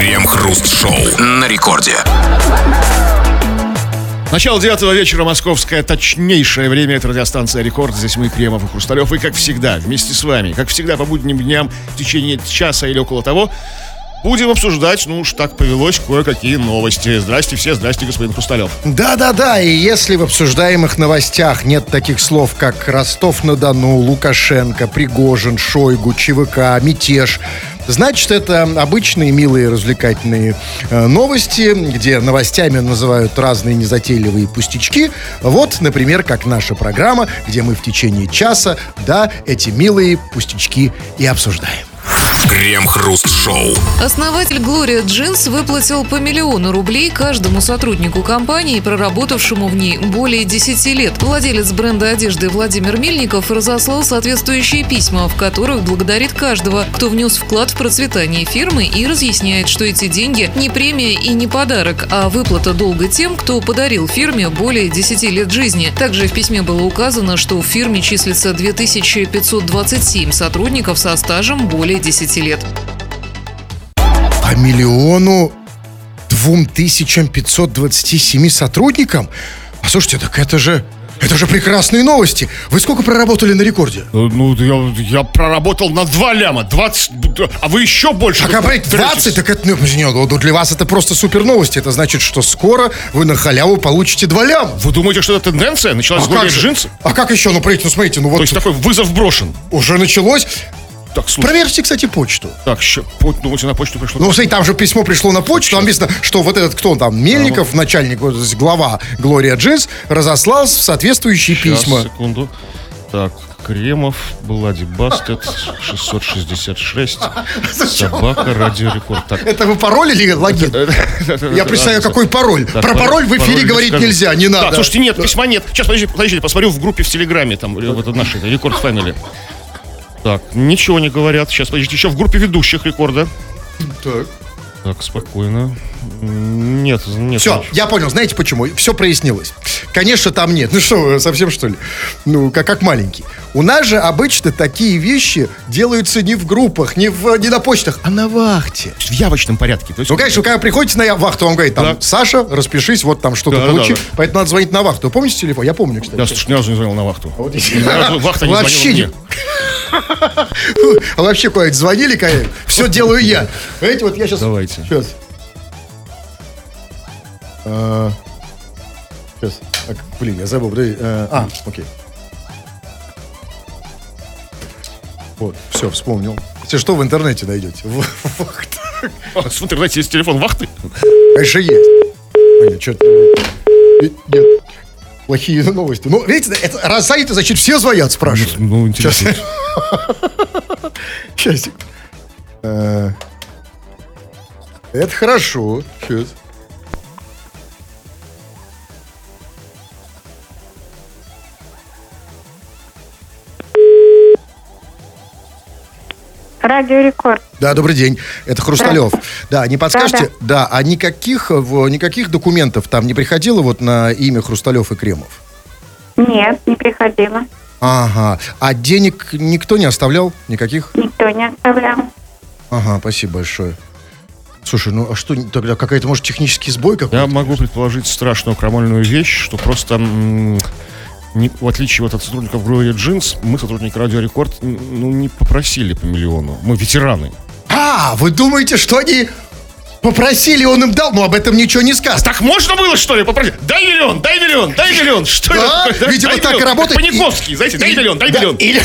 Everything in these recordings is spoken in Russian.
Крем-хруст-шоу на рекорде. Начало девятого вечера, московское точнейшее время. Это радиостанция «Рекорд». Здесь мы, Кремов и Хрусталев. И, как всегда, вместе с вами, как всегда, по будним дням, в течение часа или около того, Будем обсуждать, ну уж так повелось, кое-какие новости. Здрасте все, здрасте, господин Хрусталев. Да-да-да, и если в обсуждаемых новостях нет таких слов, как Ростов-на-Дону, Лукашенко, Пригожин, Шойгу, ЧВК, мятеж, Значит, это обычные, милые, развлекательные э, новости, где новостями называют разные незатейливые пустячки. Вот, например, как наша программа, где мы в течение часа, да, эти милые пустячки и обсуждаем. Крем-хруст-шоу. Основатель Gloria Jeans выплатил по миллиону рублей каждому сотруднику компании, проработавшему в ней более 10 лет. Владелец бренда одежды Владимир Мельников разослал соответствующие письма, в которых благодарит каждого, кто внес вклад в процветание фирмы и разъясняет, что эти деньги не премия и не подарок, а выплата долга тем, кто подарил фирме более 10 лет жизни. Также в письме было указано, что в фирме числится 2527 сотрудников со стажем более 10 лет. По миллиону двум тысячам пятьсот двадцати семи сотрудникам? А слушайте, так это же... Это же прекрасные новости. Вы сколько проработали на рекорде? Ну, я, я проработал на 2 ляма, 20, а вы еще больше. Так, а, блядь, 20, так это, ну, ну, для вас это просто супер новости. Это значит, что скоро вы на халяву получите 2 ляма. Вы думаете, что это тенденция? Началась А с же? Jeans? а как еще? Ну, смотрите, ну, смотрите, ну То вот есть такой вызов брошен. уже началось. Так, слушай, Проверьте, кстати, почту. так, ща, по- думаете, на почту пришло? Ну, смотрите, там же письмо пришло на почту, там написано, что вот этот, кто он там, Мельников, начальник, вот здесь глава Глория Джинс, разослал соответствующие Сейчас, письма. секунду. Так, Кремов, Блади Бастет, 666, собака, радио рекорд. Так, Это вы пароль или логин? Я представляю, какой пароль. Так, Про пароль в эфире говорить скажу. нельзя, не надо. слушайте, нет, письма нет. Сейчас, подождите, подождите, посмотрю в группе в Телеграме, там, вот наши, Рекорд Фэмили. Так, ничего не говорят. Сейчас, подождите, еще в группе ведущих рекорда. Так. Так, спокойно. Нет, нет. Все, ничего. я понял, знаете почему? Все прояснилось. Конечно, там нет. Ну что, совсем что ли? Ну, как, как маленький. У нас же обычно такие вещи делаются не в группах, не, в, не на почтах, а на вахте. В явочном порядке. То есть, Ну, конечно, когда вы приходите на вахту, он говорит, там, Да. Саша, распишись, вот там что-то Да, да, получи. да. Поэтому надо звонить на вахту. Помните телефон? Я помню, кстати. я, слушай, ни разу не звонил на вахту. Вот Ни разу Вахта не Вообще звонила не. мне. А вообще куда-нибудь звонили, конечно? Все делаю я. Знаете, вот я сейчас... Давайте. Сейчас. Сейчас. Так, блин, я забыл. подожди. Э, А, окей. Вот, все, вспомнил. Если что, в интернете найдете. В- Вахта. А, В интернете есть телефон вахты. Конечно, есть. Понятно, что-то... Нет. Плохие новости. Ну, видите, это раз сайты, значит, все звонят, спрашивают. Ну, интересно. Сейчас. Э, Это хорошо. Сейчас. Радио Рекорд. Да, добрый день. Это Хрусталев. Да, не подскажете? Да, а никаких, э, в- никаких документов там не приходило вот на имя Хрусталев и Кремов? Нет, не приходила. Ага. А денег никто не оставлял? Никаких? Никто не оставлял. Ага, спасибо большое. Слушай, ну а что тогда какая-то, может, технический сбой какой-то? Я могу предположить страшную крамольную вещь, что просто, м, не- в отличие вот от сотрудников Gloria Jeans, мы, сотрудники Радио Рекорд, ну, не попросили по миллиону. Мы ветераны. А, вы думаете, что они попросили, он им дал? Ну, об этом ничего не сказано. Так можно было, что ли, попросить? Дай миллион, дай миллион, дай миллион. Что Да, это такое? видимо, Дай так и миллион. работает. Как Паниковский, знаете, дай И- миллион, дай да, миллион. Или,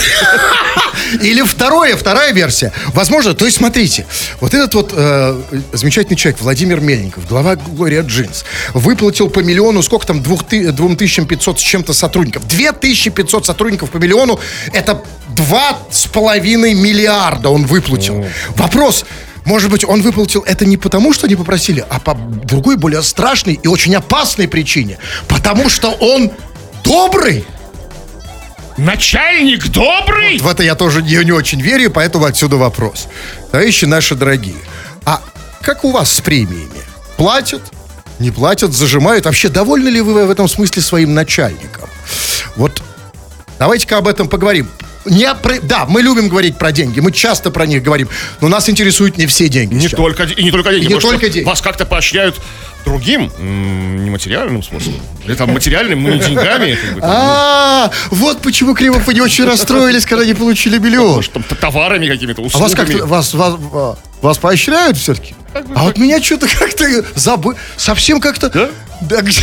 или второе, вторая версия. Возможно, то есть смотрите, вот этот вот э, замечательный человек, Владимир Мельников, глава Глория Джинс, выплатил по миллиону, сколько там, двух ты- 2500 с чем-то сотрудников. 2500 сотрудников по миллиону, это два с половиной миллиарда он выплатил. Вопрос, может быть, он выплатил это не потому, что не попросили, а по другой, более страшной и очень опасной причине. Потому что он добрый. Начальник добрый? В это я тоже не, не очень верю, поэтому отсюда вопрос. Товарищи наши дорогие, а как у вас с премиями? Платят? Не платят? Зажимают? Вообще, довольны ли вы в этом смысле своим начальником? Вот давайте-ка об этом поговорим. Не про- да, мы любим говорить про деньги, мы часто про них говорим, но нас интересуют не все деньги. Не сейчас. только, и не только деньги. И не только деньги. Вас как-то поощряют другим, нематериальным способом. Или там материальным, ну не деньгами. А, вот почему Кремов и не очень расстроились, когда не получили миллион. товарами какими-то, А услугами. вас как-то, вас, вас, а, вас поощряют все-таки? А вот меня что-то как-то забыл, совсем как-то... Да? Да где?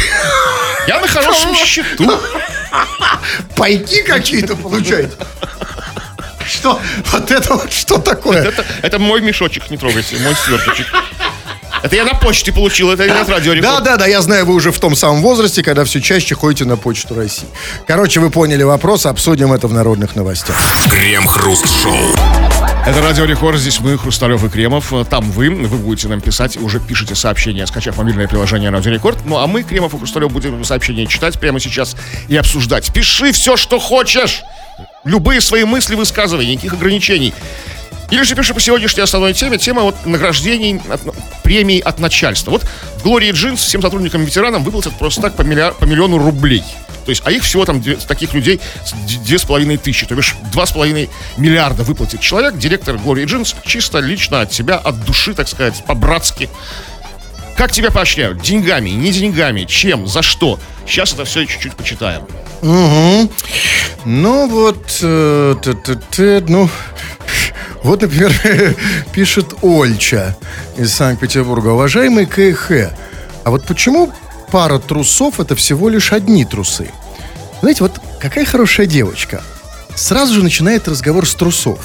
Я на хорошем счету. Пайки какие-то получаете? Что? Вот это вот что такое? Это, это мой мешочек, не трогайте, мой сверточек. Это я на почте получил, это не от радио Да, да, да, я знаю, вы уже в том самом возрасте, когда все чаще ходите на почту России. Короче, вы поняли вопрос, обсудим это в народных новостях. Крем-хруст-шоу. Это Радио Рекорд, здесь мы, Хрусталев и Кремов. Там вы, вы будете нам писать, уже пишите сообщения, скачав мобильное приложение Радио Рекорд. Ну а мы, Кремов и Хрусталев, будем сообщения читать прямо сейчас и обсуждать. Пиши все, что хочешь. Любые свои мысли высказывай, никаких ограничений. Или же пиши по сегодняшней основной теме, тема вот награждений, от- ну, премий от начальства. Вот в Глории Джинс всем сотрудникам ветеранам выплатят просто так по, миллиар- по миллиону рублей. То есть, а их всего там таких людей две с половиной тысячи, то бишь два с половиной миллиарда выплатит человек, директор Глории Джинс, чисто лично от себя, от души, так сказать, по-братски. Как тебя поощряют? Деньгами, не деньгами, чем, за что? Сейчас это все чуть-чуть почитаем. Ну вот, э, т-т-т, ну, вот, например, пишет Ольча из Санкт-Петербурга. Уважаемый КХ, а вот почему пара трусов это всего лишь одни трусы? Знаете, вот какая хорошая девочка. Сразу же начинает разговор с трусов.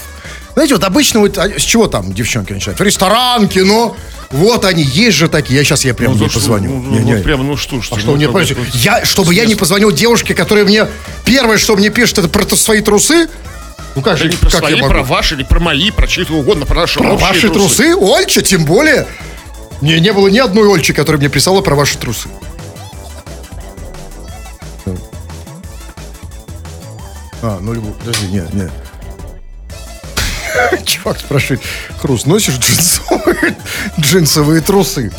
Знаете, вот обычно вот а, с чего там девчонки начинают? В ресторан, кино. Вот они, есть же такие. Я сейчас я прям Ну, не что? позвоню. Ну, Не, ну, вот прямо, ну что ж А что ну, мне, бы, я, чтобы я не позвонил девушке, которая мне первое, что мне пишет, это про свои трусы. Ну как Это же, не про как свои, я могу? про ваши или про мои, про чьи-то угодно, про наши Про ваши трусы? Ольча, тем более. Не, не было ни одной Ольчи, которая мне писала про ваши трусы. А, ну любую, подожди, нет, нет. Чувак спрашивает, Хрус, носишь джинсовые, джинсовые трусы?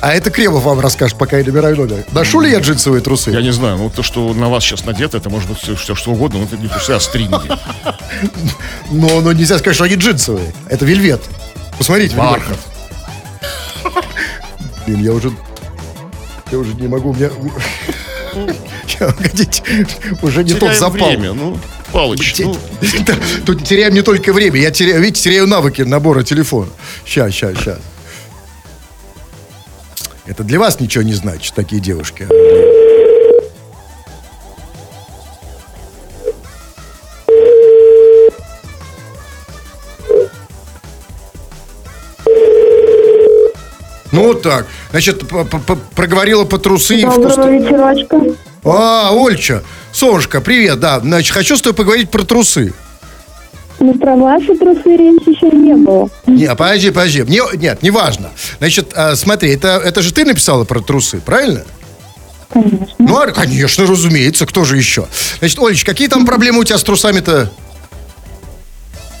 А это Кремов вам расскажет, пока я набираю номер. Ношу ли я джинсовые трусы? Я не знаю, ну то, что на вас сейчас надето, это может быть все, все что угодно, но это не трусы, а стринги. Но, но нельзя сказать, что они джинсовые. Это вельвет. Посмотрите. Бархат. Блин, я уже... Я уже не могу, у меня... Погодите, уже не тот Теряем запал. время, ну, Палыч, Те- ну, Тут теряем не только время, я теряю, видите, теряю навыки набора телефона. Сейчас, сейчас, сейчас. Это для вас ничего не значит, такие девушки. Вот так. Значит, проговорила по трусы. Доброго вечерочка. А, Ольча, солнышко, привет, да. Значит, хочу с тобой поговорить про трусы. Ну, про ваши трусы речи еще не было. Не, подожди, подожди. Мне, нет, неважно. Значит, а, смотри, это, это же ты написала про трусы, правильно? Конечно. Ну, а, конечно, разумеется, кто же еще? Значит, Олечка, какие там проблемы у тебя с трусами-то?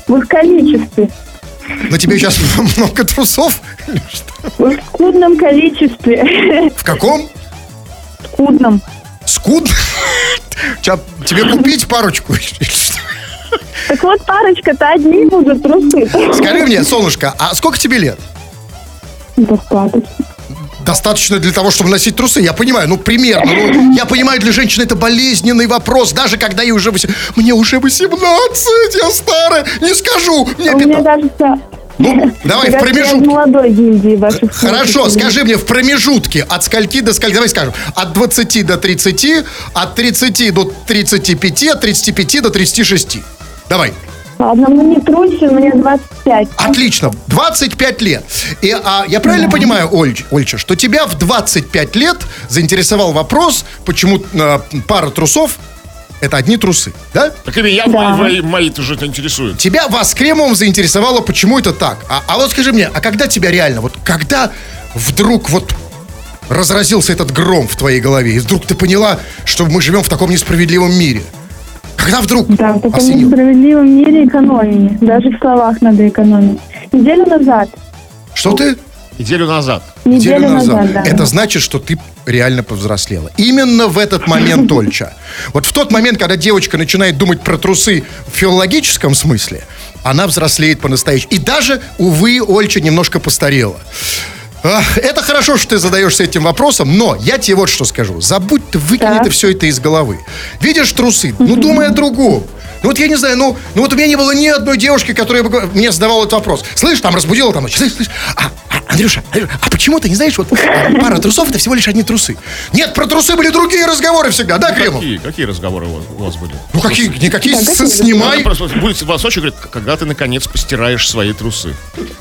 В их количестве. На тебе сейчас много трусов? В скудном количестве. В каком? Скудном. Скудно? Ча- Тебе купить парочку? Так вот, парочка-то одни будут трусы. Скажи мне, солнышко, а сколько тебе лет? Достаточно. Достаточно для того, чтобы носить трусы. Я понимаю, ну, примерно. Ну, я понимаю, для женщины это болезненный вопрос. Даже когда ей уже... вось- Мне уже 18, я старая. Не скажу. Мне А Мне 15. кажется... Ну, давай, в промежутке. молодой гильдии ваших Хорошо, слушателей. скажи мне в промежутке от скольки до скольки, давай скажем, от 20 до 30, от 30 до 35, от 35 до 36. Давай. Ладно, ну не трусся, мне 25. Отлично, 25 лет. И а, я правильно понимаю, Оль, Ольча, что тебя в 25 лет заинтересовал вопрос, почему а, пара трусов это одни трусы, да? так и меня Да. мои, мои тоже это интересует. Тебя вас кремовым заинтересовало, почему это так. А, а вот скажи мне, а когда тебя реально, вот когда вдруг вот разразился этот гром в твоей голове, и вдруг ты поняла, что мы живем в таком несправедливом мире? Когда вдруг Да, в таком осенило? несправедливом мире экономии. Даже в словах надо экономить. Неделю назад. Что ты? Неделю назад. Неделю назад, да. Это значит, что ты реально повзрослела. Именно в этот момент, Ольча. Вот в тот момент, когда девочка начинает думать про трусы в филологическом смысле, она взрослеет по-настоящему. И даже, увы, Ольча немножко постарела. Это хорошо, что ты задаешься этим вопросом, но я тебе вот что скажу. Забудь ты, выкини Так. ты все это из головы. Видишь трусы? Ну, думай о другом. Ну, вот я не знаю, ну, ну вот у меня не было ни одной девушки, которая бы мне задавала этот вопрос. Слышь, там разбудила там. Слышь, слышь, а, Андрюша, Андрюша, а почему ты не знаешь, вот пара трусов это всего лишь одни трусы? Нет, про трусы были другие разговоры всегда, да, Кремов? Какие, какие разговоры у вас, у вас были? Ну, какие, никакие, Да, с- снимай. Просто будет вас очень говорит, когда ты наконец постираешь свои трусы.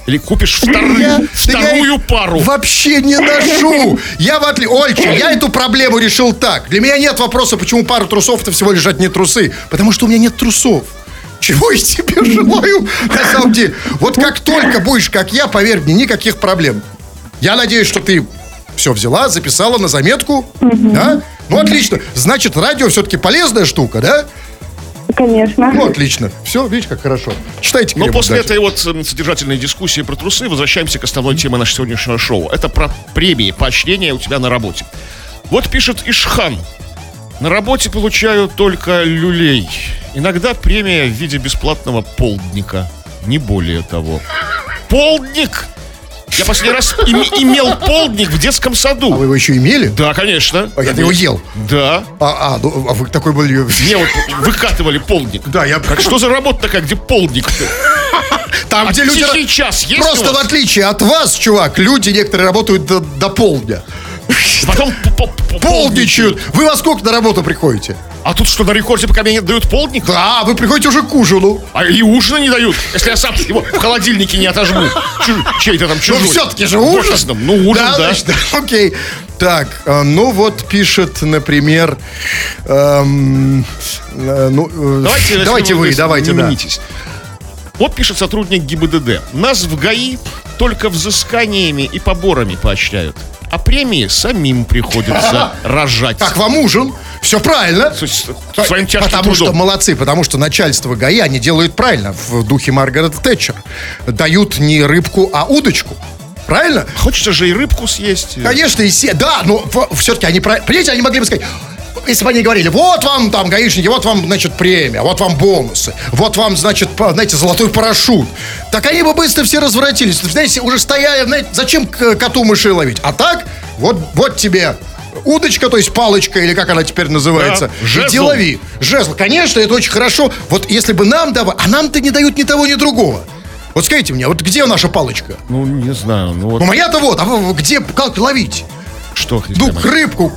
Или купишь вторые- Я- вторую я пару. Вообще не ношу. Я в отличие... Ольча, я эту проблему решил так. Для меня нет вопроса, почему пара трусов это всего лишь одни трусы. Потому что у меня нет трусов. Чего я тебе желаю, на самом деле. Вот как только будешь, как я, поверь мне, никаких проблем. Я надеюсь, что ты все взяла, записала на заметку. Да? Ну, отлично. Значит, радио все-таки полезная штука, да? Конечно. Ну, отлично. Все, видишь, как хорошо. Читайте, Но после дальше. этой вот содержательной дискуссии про трусы возвращаемся к основной теме нашего сегодняшнего шоу. Это про премии, поощрения у тебя на работе. Вот пишет Ишхан. На работе получаю только люлей. Иногда премия в виде бесплатного полдника. Не более того. Полдник! Я последний раз им- имел полдник в детском А саду. вы его еще имели? Да, конечно. А я его ел. Да. А, а, ну, а вы такой были... Мне вот выкатывали полдник. Да, я... Так что за работа такая, где полдник? Там, А где люди... тихий час есть Просто в отличие от вас, чувак, люди некоторые работают до, до полдня. Потом Полдничают. Вы во сколько на работу приходите? А тут что, на рекорде пока мне не дают полдник? Да, вы приходите уже к ужину. А и ужина не дают, если я сам его в холодильнике не отожму. Чей-то там чужой. Ну, все-таки же ужин. Ну, ужин, да. значит, да, окей. Так, а, ну вот пишет, например, эм, э, ну, э, Давайте, давайте вы, здесь давайте, да. Вот пишет сотрудник ГИБДД. Нас в ГАИ только взысканиями и поборами поощряют. А премии самим приходится рожать. Как вам ужин? Все правильно. Своим Потому что трудом. молодцы, потому что начальство ГАИ, они делают правильно, в духе Маргарет Тэтчер. Дают не рыбку, а удочку. Правильно? Хочется же и рыбку съесть. Конечно, и все, да, но все-таки они, понимаете, они могли бы сказать, если бы они говорили, вот вам там гаишники, вот вам, значит, премия, вот вам бонусы, вот вам, значит, знаете, золотой парашют. Так они бы быстро все развратились. Знаете, уже стояли, знаете, зачем коту мышей ловить? А так, вот, вот тебе удочка, то есть палочка, или как она теперь называется. Да, жезл. Иди лови. Жезл, конечно, это очень хорошо. Вот если бы нам давали, а нам-то не дают ни того, ни другого. Вот скажите мне, вот где наша палочка? Ну, не знаю. Ну, вот Ну, моя-то вот, а где, как ловить? что? Ну, рыбку.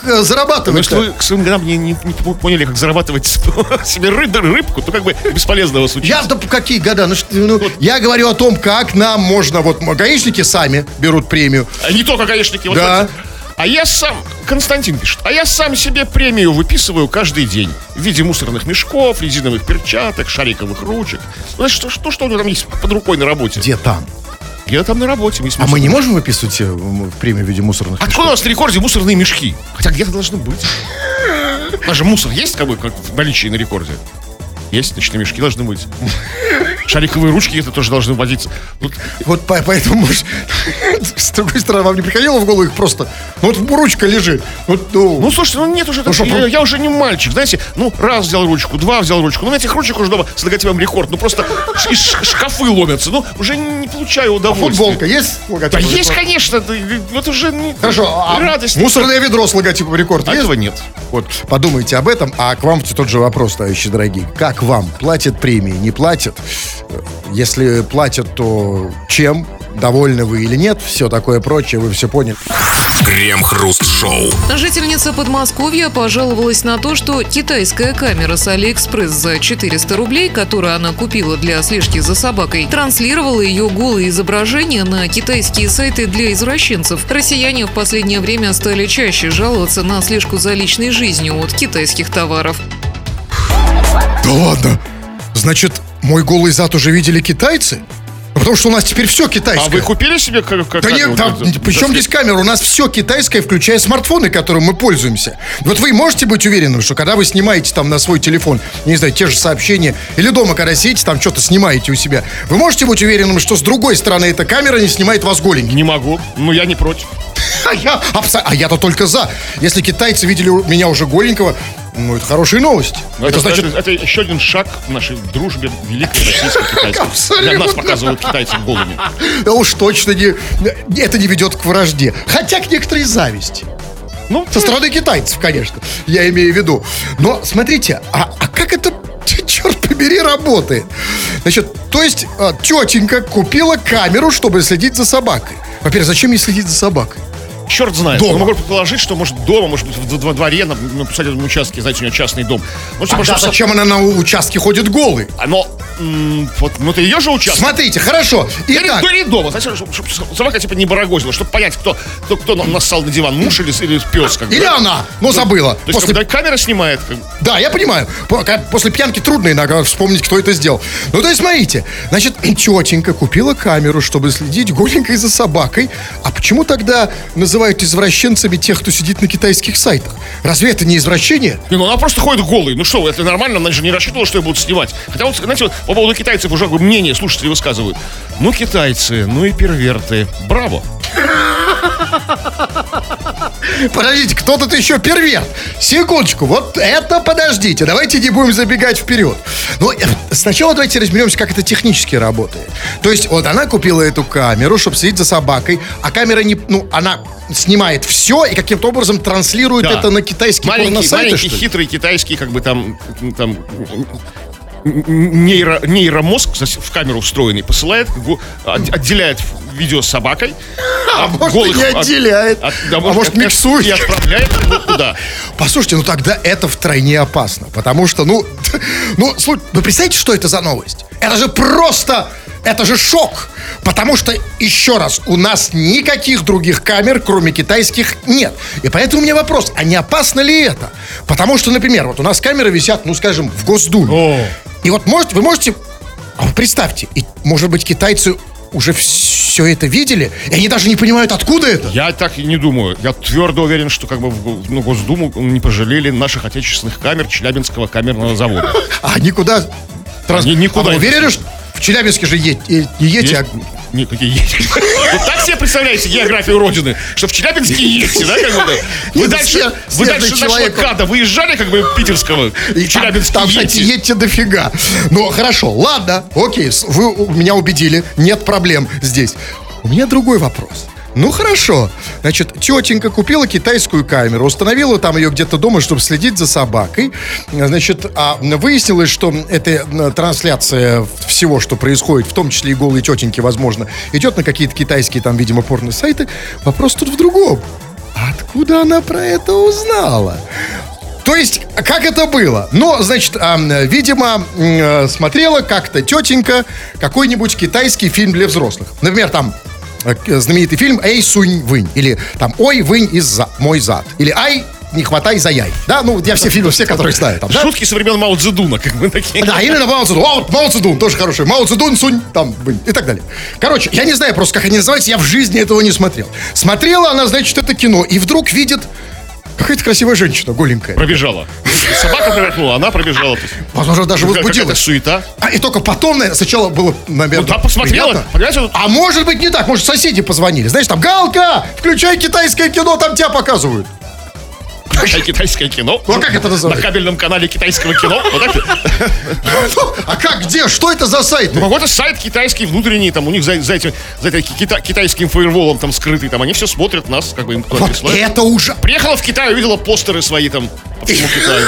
Как э, Ну, зарабатывать? если вы к своим годам не, не- не поняли, как зарабатывать себе ры- рыбку, то как бы бесполезно вас учить. Я да какие года? Ну, что- ну, я говорю о том, как нам можно. Вот гаишники сами берут премию. А Не только гаишники. Вот Да. А я сам, Константин пишет, а я сам себе премию выписываю каждый день. В виде мусорных мешков, резиновых перчаток, шариковых ручек. Ну, что, что, что у него там есть под рукой на работе? Где там? Я там на работе. есть А мы не можем выписывать э, премию в виде мусорных Откуда у нас на рекорде мусорные мешки? Хотя где-то должны быть. У нас же мусор есть как бы как в наличии на рекорде? Есть, значит, мешки должны быть. Шариковые ручки где-то тоже должны водиться. Вот Вот по- поэтому, может, с другой стороны, вам не приходило в голову их просто... Ну, вот ручка лежит. Вот, ну, Ну, слушайте, ну нет уже, Ну, так- я, я уже не мальчик, знаете, ну, раз взял ручку, два взял ручку, ну, этих ручек уже дома с логотипом рекорд, ну, просто шкафы ломятся, ну, уже не получаю удовольствия. футболка есть? с Да есть, конечно, вот уже не- Хорошо, а радость. мусорное ведро с логотипом рекорд А есть? этого нет. Вот, подумайте об этом. А к вам тот же вопрос, товарищи дорогие. Как вам? Платят премии, не платят? Если платят, то чем? Довольны вы или нет? Все такое прочее, вы все поняли. Крем-хруст-шоу. Жительница Подмосковья пожаловалась на то, что китайская камера с Алиэкспресс за 400 рублей, которую она купила для слежки за собакой, транслировала ее голые изображения на китайские сайты для извращенцев. Россияне в последнее время стали чаще жаловаться на слежку за личной жизнью от китайских товаров. Да ладно? Значит, мой голый зад уже видели китайцы? Потому что у нас теперь все китайское. А вы купили себе как, как Да нет, там, при чем здесь камера? У нас все китайское, включая смартфоны, которым мы пользуемся. Вот вы можете быть уверенным, что когда вы снимаете там на свой телефон, не знаю, те же сообщения, или дома, когда сидите, там что-то снимаете у себя, вы можете быть уверенным, что с другой стороны эта камера не снимает вас голеньким? Не могу. Ну, я не против. А я, абсо- а я-то только за. Если китайцы видели меня уже голенького, ну, это хорошие новости. Ну, Это, значит, это, еще один шаг в нашей дружбе великой российско-китайской. Для нас показывают китайцев голыми. Да уж точно не, это не ведет к вражде. Хотя к некоторой зависти. Ну, Со стороны китайцев, конечно, я имею в виду. Но смотрите, а, а как это, черт побери, работает? Значит, то есть а, тетенька купила камеру, чтобы следить за собакой. Во-первых, зачем ей следить за собакой? Черт знает. Дома. Я могу предположить, что, может, дома, может быть, в, во дворе, на, на посадебном участке, знаете, у нее частный дом. Может, А просто со- зачем она на участке ходит голой? А, Но, м, вот, ну, это ее же участок. Смотрите, хорошо. Или, Итак, ну, или дома, знаете, чтобы, собака типа не барагозила, чтобы понять, кто, кто, кто на- нассал на диван, муж или, или пес. Как бы, или да? она, но забыла. То есть, После когда камера снимает, как- Да, я понимаю. После пьянки трудно иногда вспомнить, кто это сделал. Ну, то есть, смотрите. Значит, тетенька купила камеру, чтобы следить голенькой за собакой. А почему тогда называют извращенцами тех, кто сидит на китайских сайтах? Разве это не извращение? Не, ну она просто ходит голой. Ну что, это нормально, она же не рассчитывала, что ее будут снимать. Хотя вот, знаете, вот по поводу китайцев уже мнение слушатели высказывают. Ну, китайцы, ну и перверты. Браво. Подождите, кто тут еще перверт? Секундочку, вот это подождите, давайте не будем забегать вперед. Ну, э, сначала давайте разберемся, как это технически работает. То есть, вот она купила эту камеру, чтобы следить за собакой, а камера не, ну, она снимает все и каким-то образом транслирует Да. это на китайские Маленький, порносайты, маленький, хитрый китайский, как бы там, там нейро, нейромозг в камеру встроенный посылает, отделяет видео с собакой. А от может, и не от- отделяет. от- да, А может, миксует. И отправляет его туда. Послушайте, ну тогда это втройне опасно, потому что, ну, ну, слушай, вы представляете, что это за новость? Это же просто, это же шок, потому что, еще раз, у нас никаких других камер, кроме китайских, нет. И поэтому у меня вопрос, а не опасно ли это? Потому что, например, вот у нас камеры висят, ну, скажем, в Госдуме. О. И вот может, вы можете, а вы представьте, и, может быть, китайцы уже все это видели, и они даже не понимают, откуда это. Я так и не думаю. Я твердо уверен, что как бы в ну, Госдуму не пожалели наших отечественных камер Челябинского камерного завода. А никуда... Транс... Ни- никуда а вы уверены, что в Челябинске же е- е- не а... Никакие есть. Вот так себе представляете географию Родины, что в Челябинске едете, да, как бы? Вы дальше, вы дальше нашего. КАДа выезжали, как бы, питерского, И в Челябинске там, кстати, едьте дофига. Ну, хорошо, ладно, окей, вы меня убедили, нет проблем здесь. У меня другой вопрос. Ну, хорошо. Значит, тетенька купила китайскую камеру, установила там ее где-то дома, чтобы следить за собакой. Значит, а выяснилось, что эта трансляция всего, что происходит, в том числе и голые тетеньки, возможно, идет на какие-то китайские, там, видимо, порно-сайты. Вопрос тут в другом. Откуда она про это узнала? То есть, как это было? Ну, значит, а, видимо, э, смотрела как-то тетенька какой-нибудь китайский фильм для взрослых. Например, там э, знаменитый фильм «Эй, сунь, вынь». Или там «Ой, вынь из за мой зад». Или «Ай, не хватай за яй». Да, ну, я все фильмы, все, которые знаю. Там, да? Шутки со времен Мао Цзэдуна, как бы такие. Да, именно Мао Цзэдун. Вот Мао Цзэдун тоже хороший. Мао Цзэдун, Сунь, там, вынь, и так далее. Короче, я не знаю просто, как они называются, я в жизни этого не смотрел. Смотрела она, значит, это кино, и вдруг видит какая-то красивая женщина, голенькая. Пробежала. Собака промахнула, она пробежала. Возможно, даже возбудилась. суета. А, и только потом, наверное, сначала было, наверное, Ну да, посмотрела. А может быть не так, может соседи позвонили. Знаешь, там, Галка, включай китайское кино, там тебя показывают. Китайское кино. Ну, а как это называется? На кабельном канале китайского кино. Так. А как, где, что это за сайт? Ну, какой-то сайт китайский, внутренний, там у них за, этим, китайским фаерволом там скрытый, там они все смотрят нас, как бы им это уже Приехала в Китай, увидела постеры свои там по всему Китаю.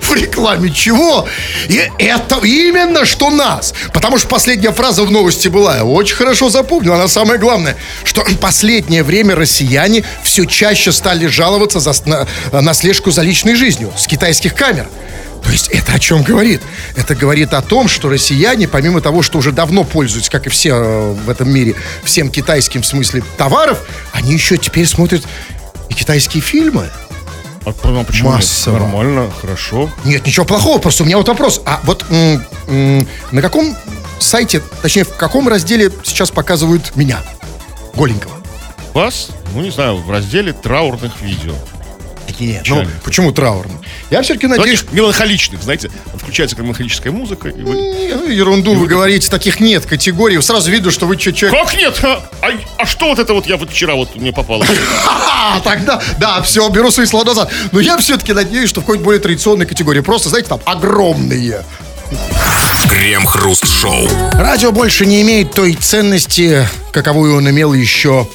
в рекламе чего? И это именно что нас. Потому что последняя фраза в новости была, я очень хорошо запомнил, она самое главное, что последнее время россияне все чаще стали жаловаться за, на, на слежку за личной жизнью с китайских камер. То есть это о чем говорит? Это говорит о том, что россияне, помимо того, что уже давно пользуются, как и все э, в этом мире, всем китайским в смысле товаров, они еще теперь смотрят и китайские фильмы. А, ну, почему? Массово. Нормально, хорошо. Нет, ничего плохого, просто у меня вот вопрос. А вот м, м, на каком сайте, точнее, в каком разделе сейчас показывают меня, голенького? Вас, ну не знаю, в разделе траурных видео. Нет, ну, почему траурно? Я все-таки надеюсь, Таких меланхоличных, знаете, включается меланхолическая музыка. И вы... Не, ерунду вы говорите, таких нет категорий. Сразу видно, что вы че- человек... Как нет? А, а- а что вот это вот я вот вчера вот мне попало? Тогда, да, все, беру свои слова назад. Но я все-таки надеюсь, что в какой-то более традиционной категории. Просто, знаете, там огромные. Крем-хруст-шоу. Радио больше не имеет той ценности, каковую он имел еще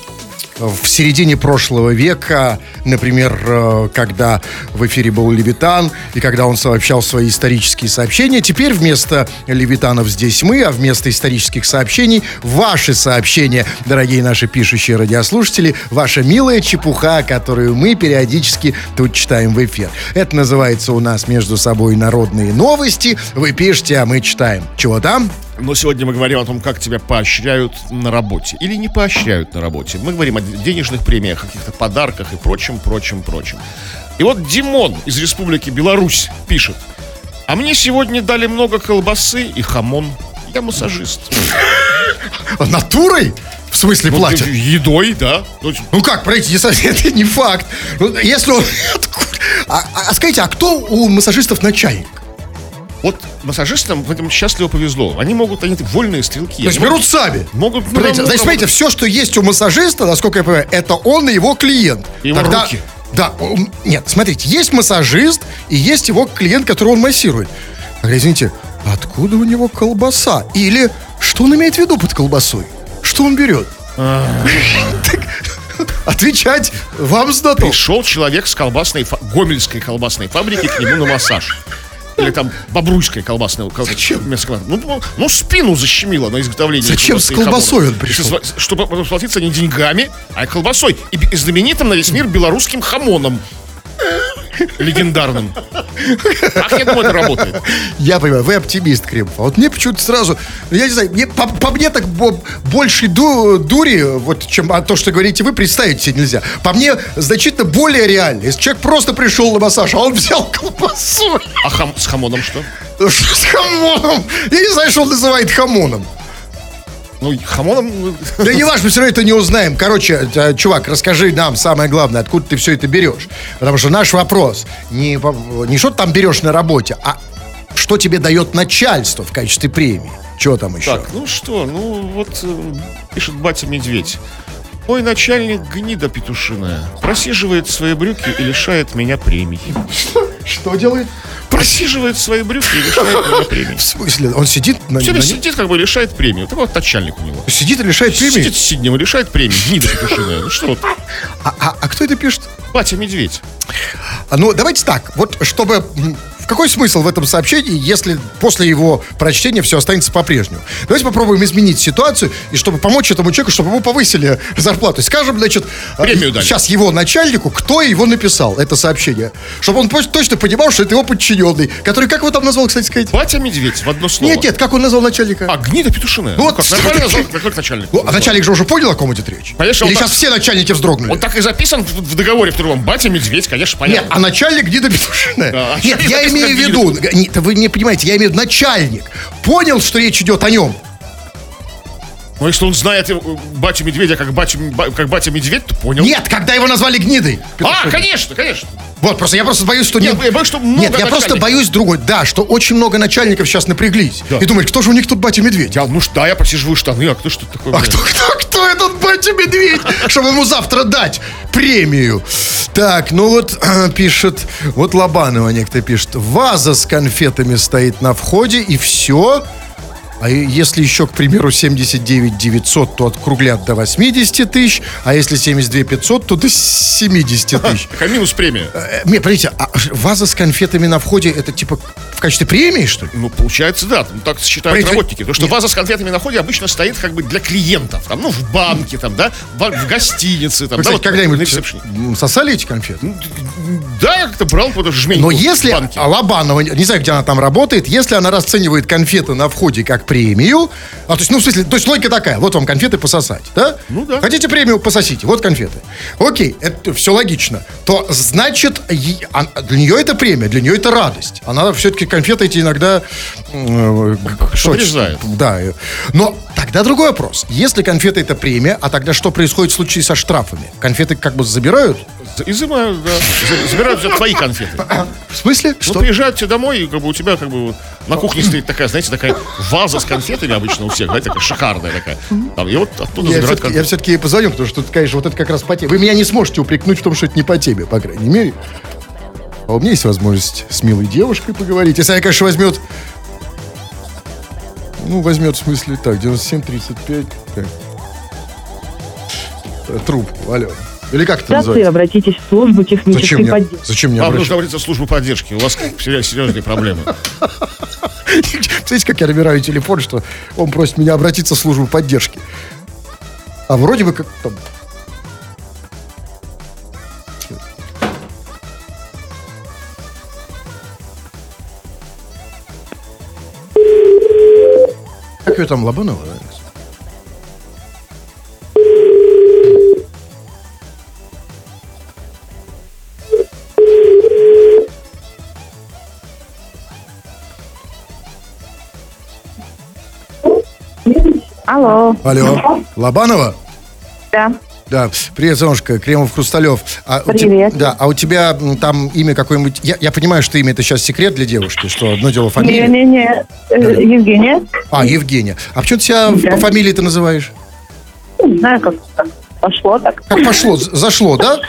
в середине прошлого века, например, э, когда в эфире был Левитан, и когда он сообщал свои исторические сообщения. Теперь вместо Левитанов здесь мы, а вместо исторических сообщений ваши сообщения, дорогие наши пишущие радиослушатели, ваша милая чепуха, которую мы периодически тут читаем в эфир. Это называется у нас между собой народные новости. Вы пишете, а мы читаем. Чего там? Но сегодня мы говорим о том, как тебя поощряют на работе. Или не поощряют на работе. Мы говорим о денежных премиях, каких-то подарках и прочем, прочем, прочем. И вот Димон из Республики Беларусь пишет. А мне сегодня дали много колбасы и хамон. Я массажист. Натурой? В смысле Ну, платят? Едой, да. Ну, Ну как, пройти, это не факт. Ну, если он... А, а- а скажите, а кто у массажистов начальник? Вот массажистам в этом счастливо повезло. Они могут, они вольные стрелки. То есть Они берут сами? Могут, ну, Смотрите, значит, смотрите, все, что есть у массажиста, насколько я понимаю, это он и его клиент. Его руки. Да, он- нет, смотрите, есть массажист и есть его клиент, которого он массирует. Тогда, извините, откуда у него колбаса? Или что он имеет в виду под колбасой? Что он берет? Так, Отвечать вам знаток. Пришел человек с колбасной, гомельской колбасной фабрики к нему на массаж. Или там бобруйской колбасной. кол- Зачем? Ну, ну, ну, спину защемило на изготовление Зачем с колбасой он пришел? Чтобы- расплатиться не деньгами, а колбасой. И знаменитым на весь мир белорусским хамоном. Легендарным. Думаю, это работает? Я понимаю, вы оптимист, Кремов. А вот мне почему-то сразу, я не знаю, мне, по, по мне так бо- больше ду- дури, вот, чем а то, что говорите вы, представить себе нельзя. По мне значительно более реально. Если человек просто пришел на массаж, а он взял колбасу А хам- с хамоном что? с хамоном. Я не знаю, что он называет хамоном. Ну, хамоном... ну, Да не важно, мы все равно это не узнаем. Короче, э, чувак, расскажи нам самое главное, откуда ты все это берешь. Потому что наш вопрос не, не что ты там берешь на работе, а что тебе дает начальство в качестве премии. Чего там еще? Так, ну что, ну вот э, пишет батя Медведь. Мой начальник гнида петушиная. Просиживает свои брюки и лишает меня премий. Что делает? Просиживает свои брюки и лишает меня премий. В смысле? Он сидит на, Все на сидит, как бы лишает премию. Такой вот начальник у него. Сидит и лишает премии? Сидит сиднем и лишает премии. Гнида петушиная. Ну что вот, А, а- а кто это пишет? батя Медведь. А, ну, давайте так. Вот чтобы... какой смысл в этом сообщении, если после его прочтения все останется по-прежнему? Давайте попробуем изменить ситуацию, и чтобы помочь этому человеку, чтобы ему повысили зарплату. Скажем, значит, а, Премию дали. сейчас его начальнику, кто его написал, это сообщение. Чтобы он точно понимал, что это его подчиненный, который, как его там назвал, кстати сказать? Батя Медведь в одно слово. Нет, нет, как он назвал начальника? А, гнида петушиная. Вот Ну как, что нормально назвал, как начальник. Ну, а начальник же уже понял, о ком идет речь? Конечно, Или сейчас так- все начальники вздрогнули? Он так и записан в, договоре в трудовом. Батя Медведь, конечно, Нет, понятно. а начальник Гнида Петушиная. Да, а Нет, я имею в виду, вы не понимаете, я имею в виду начальник. Понял, что речь идет о нем. Но если он знает э, батю Медведя как батю, ба- как батя Медведь, то понял. Нет, когда его назвали Гнидой. А, конечно, конечно. Вот, просто я просто боюсь, что Нет, нет. я боюсь, что много Нет, я просто боюсь другой. Да, что очень много начальников сейчас напряглись. И думают, кто же у них тут батя Медведь? Я, ну что, да, я просиживаю штаны, а кто что такое? А кто, кто, кто этот батя Медведь, чтобы ему завтра дать премию? Так, ну вот пишет, вот Лобанова некто пишет, ваза с конфетами стоит на входе и все. А если еще, к примеру, 79 900, то округлят до 80 тысяч, а если 72 500, то до 70 тысяч. Какая минус премия? Э, Не, подождите, а ваза с конфетами на входе, это типа в качестве премии, что ли? Ну, получается, да, ну, так считают Смотрите, работники. Потому что нет. ваза с конфетами на входе обычно стоит как бы для клиентов. Там, ну, в банке, там, да, в, гостинице, там, Вы, да, кстати, вот когда-нибудь сосали эти конфеты? Да, я как-то брал какую-то жменьку Но если. Лобанова, не знаю, где она там работает, если она расценивает конфеты на входе как премию, а то есть, ну, в смысле, то есть логика такая, вот вам конфеты пососать, да? Ну да. Хотите премию, пососите, вот конфеты. Окей, это все логично. То значит, а- для нее это премия, для нее это радость. Она все-таки конфеты эти иногда э, Обрезает. Да. э, Но тогда другой вопрос. Если конфеты это премия, а тогда что происходит в случае со штрафами? Конфеты как бы забирают? Изымают, да. За- Забирают тебя твои конфеты. В смысле? Ну, приезжают тебе домой, и как бы у тебя как бы на кухне стоит такая, знаете, такая ваза с конфетами обычно у всех, знаете, такая шикарная такая. Там, и вот оттуда Я забирают все-таки, я все-таки позвоню, потому что, тут, конечно, вот это как раз по теме. Вы меня не сможете упрекнуть в том, что это не по теме, по крайней мере. А у меня есть возможность с милой девушкой поговорить. Если она, конечно, возьмет... Ну, возьмет, в смысле, так, 97-35. так. Трубку, алло. Или как это называется? обратитесь в службу Зачем технической мне, поддержки. зачем мне Вам нужно обратиться в службу поддержки. У вас серьез- серьезные проблемы. Смотрите, как я набираю телефон, что он просит меня обратиться в службу поддержки. А вроде бы как там... Как ее там, Лобанова? да? Алло, Лобанова? да. Да, привет, Солнышко, Кремов Хрусталев. А у Привет. да, а у тебя там имя какое-нибудь... Я, я понимаю, что имя это сейчас секрет для девушки, что одно дело фамилия. Не-не-не, э, Евгения. А, Евгения. А почему ты себя Да. по фамилии ты называешь? Не знаю, как пошло так. Как пошло, зашло, да?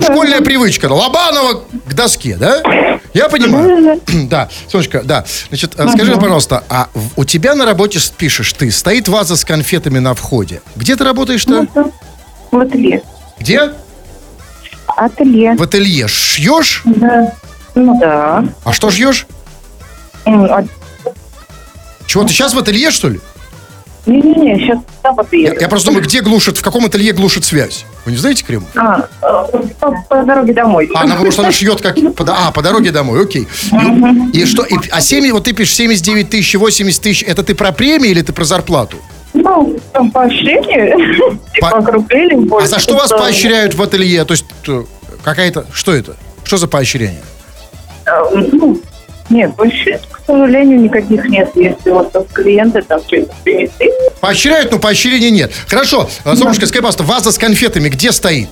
Школьная привычка. Лобанова к доске, да? Я понимаю. Да, Сонечка, да. Значит, э, скажи, пожалуйста, а у тебя на работе пишешь ты, стоит ваза с конфетами на входе. Где ты работаешь-то? В ателье. Где? Ателье. В ателье. Шьешь? Да. Ну да. А что шьешь? М, а- Чего, ты сейчас в ателье, что ли? Не-не-не, сейчас сюда вот Я, я просто думаю, где глушит, в каком ателье глушит связь? Вы не знаете, Крем? А, э, по, по дороге домой. А, она, потому что она шьет как... по а, по дороге домой, окей. Ну, И что? и- а 7, вот ты пишешь 79 тысяч, 80 тысяч, это ты про премию или ты про зарплату? Ну, там поощрение. По- Типа округлили А больше. за что вас поощряют в ателье? То есть э, какая-то... Что это? Что за поощрение? Э, Ну, нет, больше, к сожалению, никаких нет. Если вот клиенты там принесли, Поощряют, но поощрения нет. Хорошо, э, Солнышко, скажи, пожалуйста, ваза с конфетами где стоит?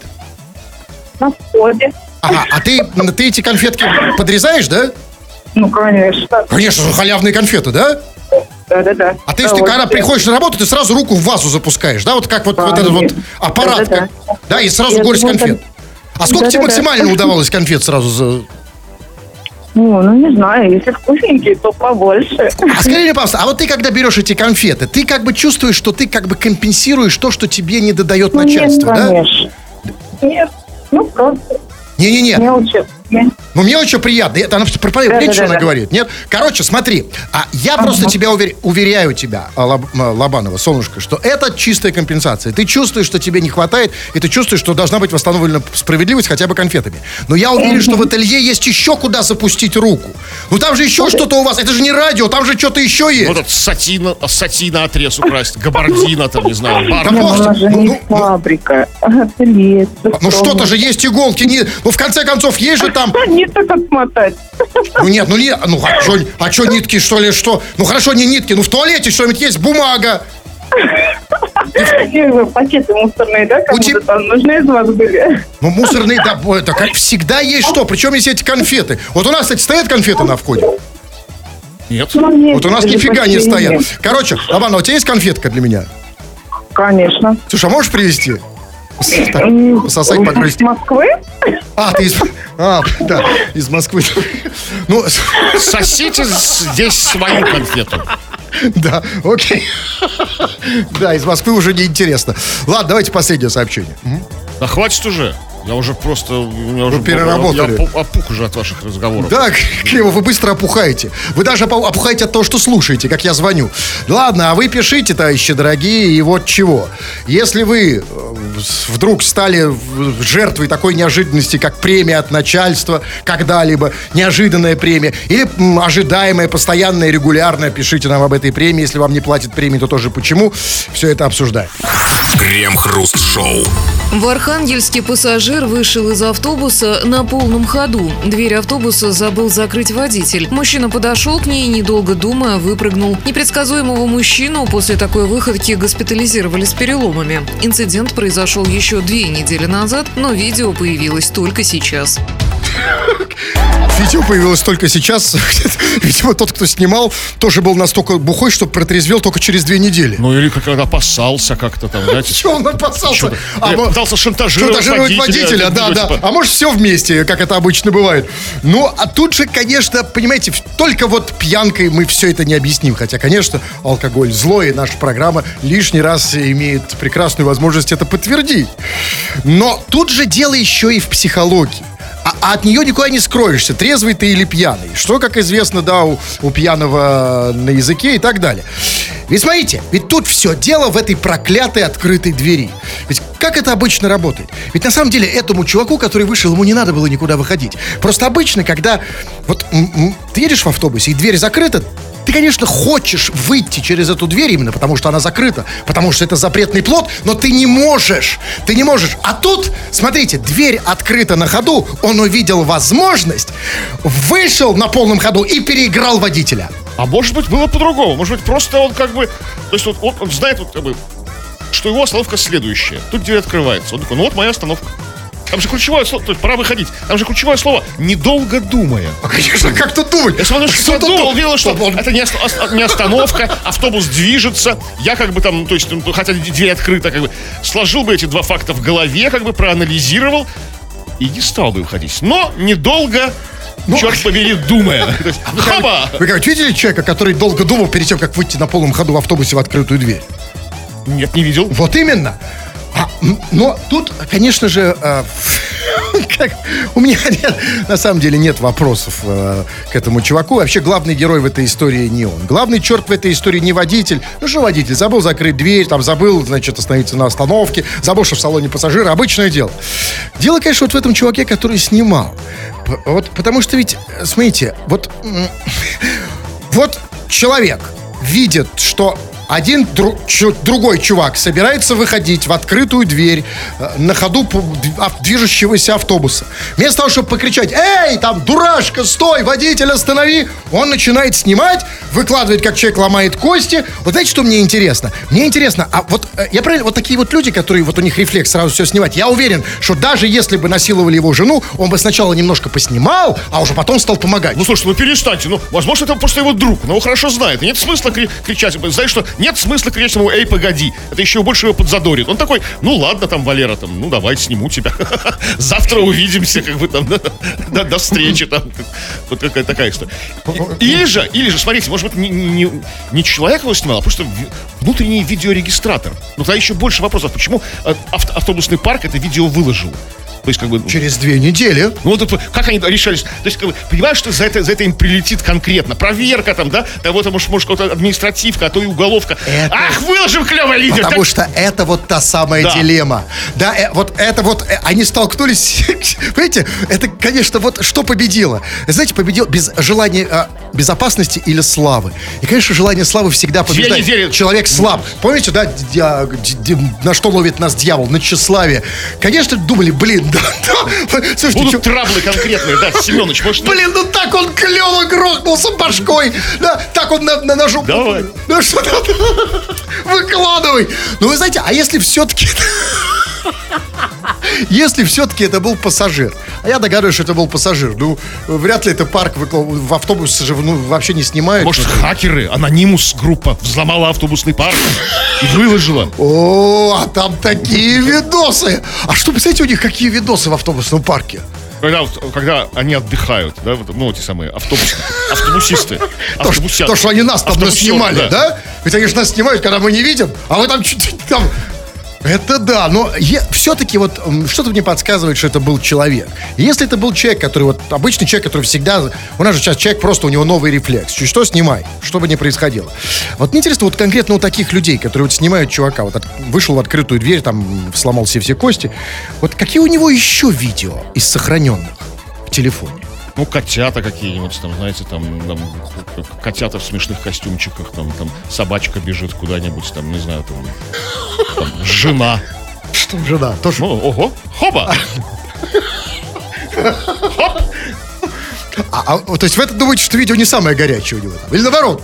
на входе. Ага, а ты, ты эти конфетки подрезаешь, да? Ну, конечно. Конечно халявные конфеты, да? Да-да-да. А ты, ты когда приходишь на работу, ты сразу руку в вазу запускаешь, да? Вот как вот, вот этот вот аппарат. Да-да-да. как- Да, и сразу горсть конфет. А сколько тебе Да-да-да. максимально удавалось конфет сразу за... Ну, ну, не знаю, если вкусненькие, то побольше. А скажи мне, пожалуйста, а вот ты когда берешь эти конфеты, ты как бы чувствуешь, что ты как бы компенсируешь то, что тебе не додает Ну, начальство, нет, да? конечно. Нет, ну, просто Не-не-не, мелочи. Ну мне очень приятно. Это она про поверь, что она Да-да-да-да. говорит. Нет? Короче, смотри, а я просто тебя увер- уверяю тебя, а, Лоб- а, Лобанова, солнышко, что это чистая компенсация. Ты чувствуешь, что тебе не хватает, и ты чувствуешь, что должна быть восстановлена справедливость хотя бы конфетами. Но я уверен, что в ателье есть еще куда запустить руку. Ну там же еще что-то у вас. Это же не радио, там же что-то еще есть. Вот этот сатина, сатина отрез украсть, габардина там, не знаю, бар. Там Ну, может- же ну, не ну, ну, фабрика, а ателье. Ну что-то же есть иголки. Не, ну в конце концов есть же там. Не так отмотать. Ну нет, ну не, ну а что, а чё нитки что ли, что? Ну хорошо, не нитки, ну в туалете что-нибудь есть, бумага. Пакеты мусорные, да, У теб- кому-то там нужны из вас были? Ну мусорные, да, это как всегда есть что. Причем есть эти конфеты. Вот у нас, кстати, стоят конфеты на входе. Нет. Ну, нет, Вот у нас нифига не стоят. нет. Короче, Лобана, у тебя есть конфетка для меня? Конечно. Слушай, а можешь привезти? М, Пососать, Из. Москвы? А, ты из... А, да, из Москвы. Ну, Сосите здесь свою конфету. да, окей. Да, из Москвы уже неинтересно. Ладно, давайте последнее сообщение. Да хватит уже. Я уже просто... у меня уже, переработали. Я опу- опух уже от ваших разговоров. Да, Криво, вы быстро опухаете. Вы даже опу- опухаете от того, что слушаете, как я звоню. Ладно, а вы пишите, товарищи дорогие, и вот чего. Если вы э, вдруг стали жертвой такой неожиданности, как премия от начальства, когда-либо, неожиданная премия, или ожидаемая, постоянная, регулярная, пишите нам об этой премии. Если вам не платят премии, то тоже почему. Все это обсуждаем. Крем-хруст-шоу. В Архангельске пассажир вышел из автобуса на полном ходу. Дверь автобуса забыл закрыть водитель. Мужчина подошел к ней недолго думая, выпрыгнул. Непредсказуемого мужчину после такой выходки госпитализировали с переломами. Инцидент произошел еще две недели назад, но видео появилось только сейчас. Видео появилось только сейчас. Видимо, тот, кто снимал, тоже был настолько бухой, что протрезвел только через две недели. Ну или как опасался как-то там, знаете. Чего он опасался? А, пытался шантажировать, шантажировать водителя, да, да. типа, А может, все вместе, как это обычно бывает. Ну, а тут же, конечно, понимаете, только вот пьянкой мы все это не объясним. Хотя, конечно, алкоголь злой, и наша программа лишний раз имеет прекрасную возможность это подтвердить. Но тут же дело еще и в психологии. А, а от нее никуда не скроешься, трезвый ты или пьяный. Что, как известно, да, у, у пьяного на языке и так далее. Ведь смотрите, ведь тут все дело в этой проклятой открытой двери. Ведь как это обычно работает? Ведь на самом деле этому чуваку, который вышел, ему не надо было никуда выходить. Просто обычно, когда вот ты едешь в автобусе и дверь закрыта, ты, конечно, хочешь выйти через эту дверь именно потому, что она закрыта, потому что это запретный плод, но ты не можешь. Ты не можешь. А тут, смотрите, дверь открыта на ходу, он увидел возможность, вышел на полном ходу и переиграл водителя. А может быть, было по-другому. Может быть, просто он как бы... То есть вот, он, он знает, вот, как бы, что его остановка следующая. Тут дверь открывается. Он такой, ну вот моя остановка. Там же ключевое слово, то есть пора выходить. Там же ключевое слово «недолго думая». А, конечно, как тут думать? Я смотрю, что думать? видел, что Он- это не, не остановка, автобус движется. Я как бы там, то есть, ну, хотя дверь открыта, как бы сложил бы эти два факта в голове, как бы проанализировал и не стал бы выходить. Но недолго, черт побери, думая. Есть, Хаба! Вы как видели человека, который долго думал перед тем, как выйти на полном ходу в автобусе в открытую дверь? Нет, не видел. Вот именно. А, но тут, конечно же, э, как- у меня нет, на самом деле нет вопросов э, к этому чуваку. Вообще главный герой в этой истории не он. Главный черт в этой истории не водитель. Ну что водитель, забыл закрыть дверь, там забыл, значит, остановиться на остановке, забыл, что в салоне пассажира. Обычное дело. Дело, конечно, вот в этом чуваке, который снимал. Вот потому что ведь, э, смотрите, вот вот человек видит, что один дру- чу- другой чувак собирается выходить в открытую дверь э, на ходу движущегося автобуса. Вместо того, чтобы покричать «Эй, там, дурашка, стой, водитель, останови!» Он начинает снимать, выкладывает, как человек ломает кости. Вот знаете, что мне интересно? Мне интересно, а вот э, я правильно, вот такие вот люди, которые вот у них рефлекс сразу все снимать, я уверен, что даже если бы насиловали его жену, он бы сначала немножко поснимал, а уже потом стал помогать. Ну, слушай, ну перестаньте. Ну, возможно, это просто его друг. Но его хорошо знает. Нет смысла кри- кричать. Знаешь что? Нет смысла кричать ему, эй, погоди. Это еще больше его подзадорит. Он такой, ну ладно, там, Валера, там, ну давай, сниму тебя. Завтра увидимся, как бы там, до, встречи там. Вот какая такая история. Или же, или же, смотрите, может быть, не, человек его снимал, а просто внутренний видеорегистратор. Ну, тогда еще больше вопросов. Почему э, авто- автобусный парк это видео выложил? То есть, как бы, Через две недели ну вот как они решались? То есть, как бы, понимаешь, что за это, за это им прилетит конкретно? Проверка там, да? Того там, может, может какая-то административка, а то и уголовка. Это- Ах, выложим клевый лидер! Потому Так- что это вот та самая Да. дилемма. Да, э, вот это вот, э, они столкнулись, понимаете, это, конечно, вот что победило. Знаете, победил без желания э, безопасности или славы. И, конечно, желание славы всегда Две побеждает. недели. Человек слаб. Помните, да, на что ловит нас дьявол? На тщеславие. Конечно, думали, блин, да, да. Слушайте, Будут траблы конкретные, да, Семенович, может, Блин, ну так он клево грохнулся башкой. Да, так он на, на ножу. Давай. Ну что? Выкладывай. Ну вы знаете, а если все-таки... Если все-таки это был пассажир, а я догадываюсь, что это был пассажир, ну, вряд ли это парк в автобус же ну, вообще не снимают. может, хакеры, анонимус группа взломала автобусный парк и выложила. О, а там такие видосы. А что, представляете, у них какие видосы в автобусном парке? Когда, когда они отдыхают, да, вот, ну, эти самые автобус, автобусисты. То, что- они нас там снимали, да. Ведь они же нас снимают, когда мы не видим, а вы там чуть там... Это да, но все-таки вот что-то мне подсказывает, что это был человек. Если это был человек, который вот обычный человек, который всегда, у нас же сейчас человек просто у него новый рефлекс, чуть что снимай, что бы ни происходило. Вот мне интересно, вот конкретно у таких людей, которые вот снимают чувака, вот от- вышел в открытую дверь, там сломал все все кости, вот какие у него еще видео из сохраненных в телефоне? Ну, котята какие-нибудь, там, знаете, там, там, котята в смешных костюмчиках, там, там собачка бежит куда-нибудь, там, не знаю, там, там, жена. Что же да, тоже. Ну, ого, хоба! А, а, то есть вы это думаете, что видео не самое горячее у него там? Или наоборот?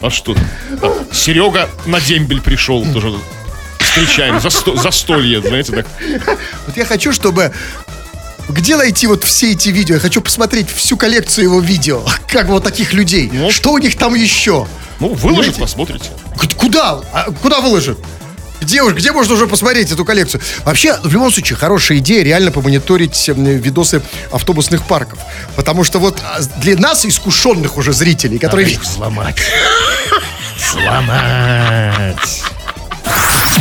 А что? там, Серега на дембель пришел тоже. Встречаем, засто- застолье, знаете, так. Вот я хочу, чтобы... Где найти вот все эти видео? Я хочу посмотреть всю коллекцию его видео. Как вот таких людей. Ну. Что у них там еще? Ну, выложит, Знаете? посмотрите. Куда? А куда выложит? Где, уж- где можно уже посмотреть эту коллекцию? Вообще, в любом случае, хорошая идея реально помониторить м, видосы автобусных парков. Потому что вот а, для нас, искушенных уже зрителей, которые... видят- Сломать. Сломать.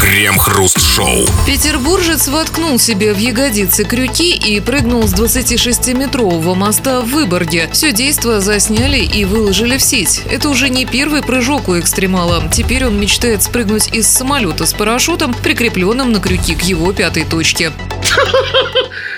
Крем-хруст-шоу. Петербуржец воткнул себе в ягодицы крюки и прыгнул с 26-метрового моста в Выборге. Все действо засняли и выложили в сеть. Это уже не первый прыжок у экстремала. Теперь он мечтает спрыгнуть из самолета с парашютом, прикрепленным на крюки к его пятой точке.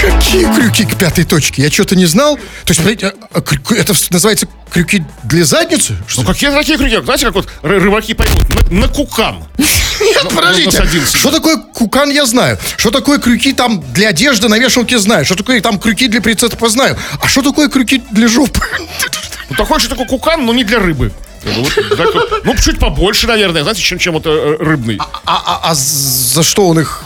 Какие крюки к пятой точке? Я что-то не знал. То есть, смотрите, а, а, это называется крюки для задницы? Что? Ну, какие такие крюки? Знаете, как вот ры- рыбаки поймут? На, на кукан. Нет, подождите. насадился. Что такое кукан, я знаю. Что такое крюки там для одежды на вешалке, знаю. Что такое там крюки для прицепа, знаю. А что такое крюки для жопы? Ну, такой же такой кукан, но не для рыбы. Ну. Ну, чуть побольше, наверное, знаете, чем, чем вот э, рыбный. А, а- а за что он их...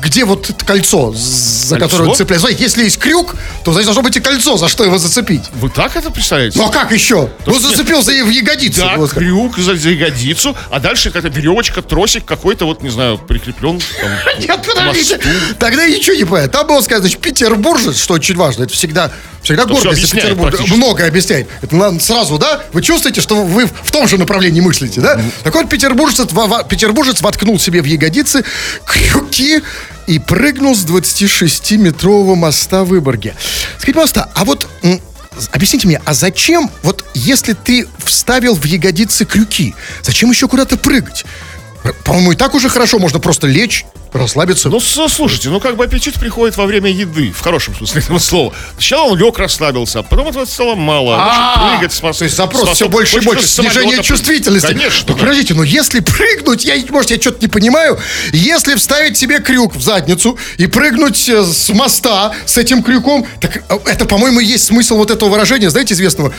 Где вот это кольцо, за Кольцо? которое он цепляет? Смотрите, если есть крюк, то значит должно быть и кольцо, за что его зацепить. Вы так это представляете? Ну а как еще? Ну что зацепил за в ягодицу. Да, Вот крюк за, за ягодицу, а дальше какая-то веревочка, тросик какой-то, вот, не знаю, прикреплен Нет, подождите. Тогда ничего не понимаю. Там было сказано, значит, петербуржец, что очень важно. Это всегда, всегда объясняет Петербурга. практически. Многое объясняет. Это нам сразу, да? Вы чувствуете, что вы в том же направлении мыслите, да? Так вот, петербуржец, петербуржец воткнул себе в ягодицы крюки и прыгнул с 26-метрового моста в Выборге. Скажите, пожалуйста, а вот... Объясните мне, а зачем, вот если ты вставил в ягодицы крюки, зачем еще куда-то прыгать? По-моему, и так уже хорошо, можно просто лечь, расслабиться. Ну, слушайте, ну как бы аппетит приходит во время еды, в хорошем смысле этого слова. Сначала он лег, расслабился, а потом этого стало мало. А, прыгать с моста. То есть запрос все больше и больше. Снижение чувствительности. Конечно. Ну, да. подождите, ну если прыгнуть, я, может, я что-то не понимаю, если вставить себе крюк в задницу и прыгнуть э, с моста с этим крюком, так э, это, по-моему, есть смысл вот этого выражения, знаете, известного,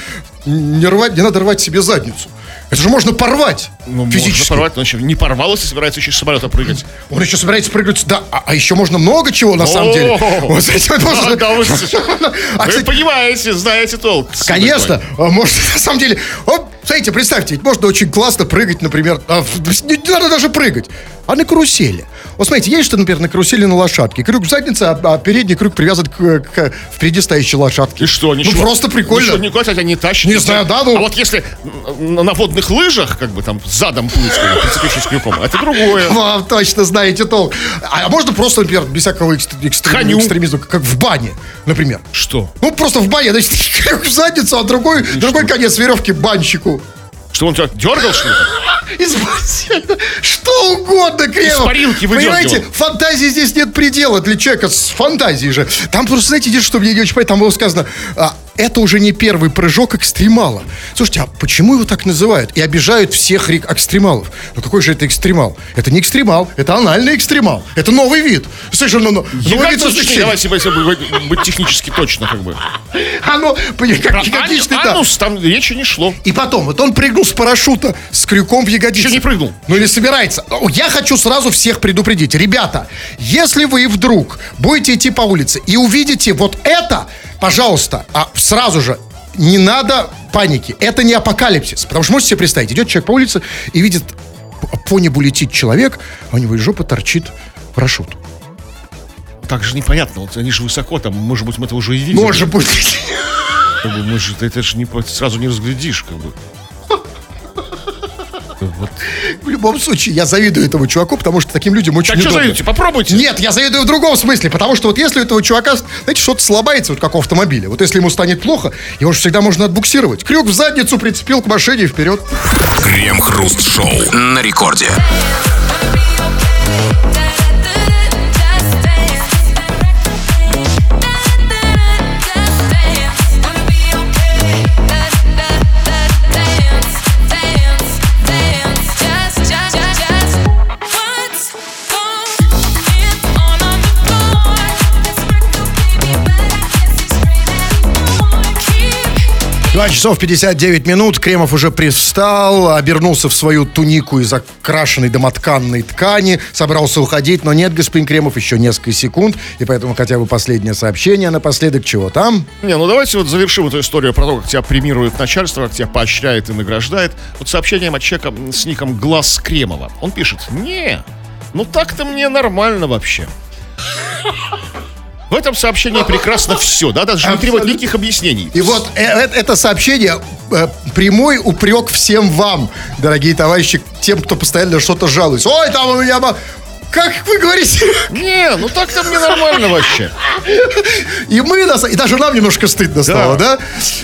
не, рвать, не надо рвать себе задницу. Это же можно порвать Ну, физически. можно порвать, но еще не порвалось и собирается еще с самолета прыгать. Он еще собирается прыгать, да, а, а еще можно много чего на самом деле. Вот, вот можно- вы- А, понимаете, знаете толк. Конечно, а может, на самом деле, вот, смотрите, представьте, ведь можно очень классно прыгать, например, а, не, не надо даже прыгать, а на карусели. Вот смотрите, есть что, например, на карусели на лошадке, крюк в заднице, а, а передний крюк привязан к, к впереди стоящей лошадке. И что, ничего? Ну, просто прикольно. Ничего кладь, хотя не тащит. Не знаю, да, ну- А вот если на водных лыжах, как бы там задом плыть, прицепившись крюком, это другое. Вам точно знаете толк. А можно просто, например, без всякого экстремизма, как в бане, например. Что? Ну, просто в бане, значит, крюк в задницу, а другой, другой конец веревки банщику. Что он тебя дергал, что ли? Из. Что угодно, Кремов. Из парилки. Понимаете, фантазии здесь нет предела для человека с фантазией же. Там просто, знаете, единственное, что мне не очень понятно, там было сказано, а, это уже не первый прыжок экстремала. Слушайте, а почему его так называют? И обижают всех экстремалов. Ну какой же это экстремал? Это не экстремал, это анальный экстремал. Это новый вид. Совершенно но- новый вид Ягодичный, развлечения. давайте если бы быть технически точно, как бы. Оно, как ани- да. анус там речи не шло. И потом, вот он прыгнул с парашюта с крюком в ягодице. Еще не прыгнул. Ну или собирается. Я хочу сразу всех предупредить. Ребята, если вы вдруг будете идти по улице и увидите вот это, пожалуйста, а сразу же не надо паники. Это не апокалипсис. Потому что можете себе представить, идет человек по улице и видит, по небу летит человек, а у него из жопы торчит парашют. Так же непонятно, вот они же высоко там, может быть, мы это уже и видели. Может быть. Как бы мы же, это же не, сразу не разглядишь, как бы. Вот. В любом случае, я завидую этому чуваку, потому что таким людям очень Так что удобно. завидуете? Попробуйте. Нет, я завидую в другом смысле, потому что вот если у этого чувака, знаете, что-то слабается, вот как у автомобиля, вот если ему станет плохо, его же всегда можно отбуксировать. Крюк в задницу прицепил к машине и вперед. Крем-хруст-шоу на рекорде. Два часов 59 минут, Кремов уже привстал, обернулся в свою тунику из окрашенной домотканной ткани, собрался уходить, но нет, господин Кремов, еще несколько секунд, и поэтому хотя бы последнее сообщение напоследок, чего там? Не, ну давайте вот завершим эту историю про то, как тебя премирует начальство, как тебя поощряет и награждает. Вот сообщением от человека с ником Глаз Кремова. Он пишет, не, ну так-то мне нормально вообще. В этом сообщении прекрасно все, да, даже не требует никаких объяснений. И вот э- э- это сообщение э, прямой упрек всем вам, дорогие товарищи, тем, кто постоянно что-то жалуется. Ой, там у меня... Как вы говорите? Не, ну так-то мне нормально вообще. И мы, нас, и даже нам немножко стыдно стало, да?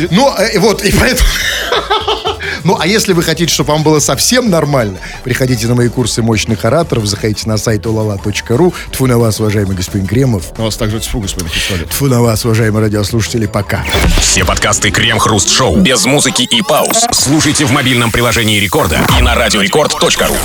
Ну, э, вот, и поэтому... Ну, а если вы хотите, чтобы вам было совсем нормально, приходите на мои курсы мощных ораторов, заходите на сайт olala.ru. Тфу на вас, уважаемый господин Кремов. У вас также тьфу, господин Хисалев. Тфу на вас, уважаемые радиослушатели, пока. Все подкасты Крем-хруст-шоу без музыки и пауз слушайте в мобильном приложении Рекорда и на радиорекорд.ру.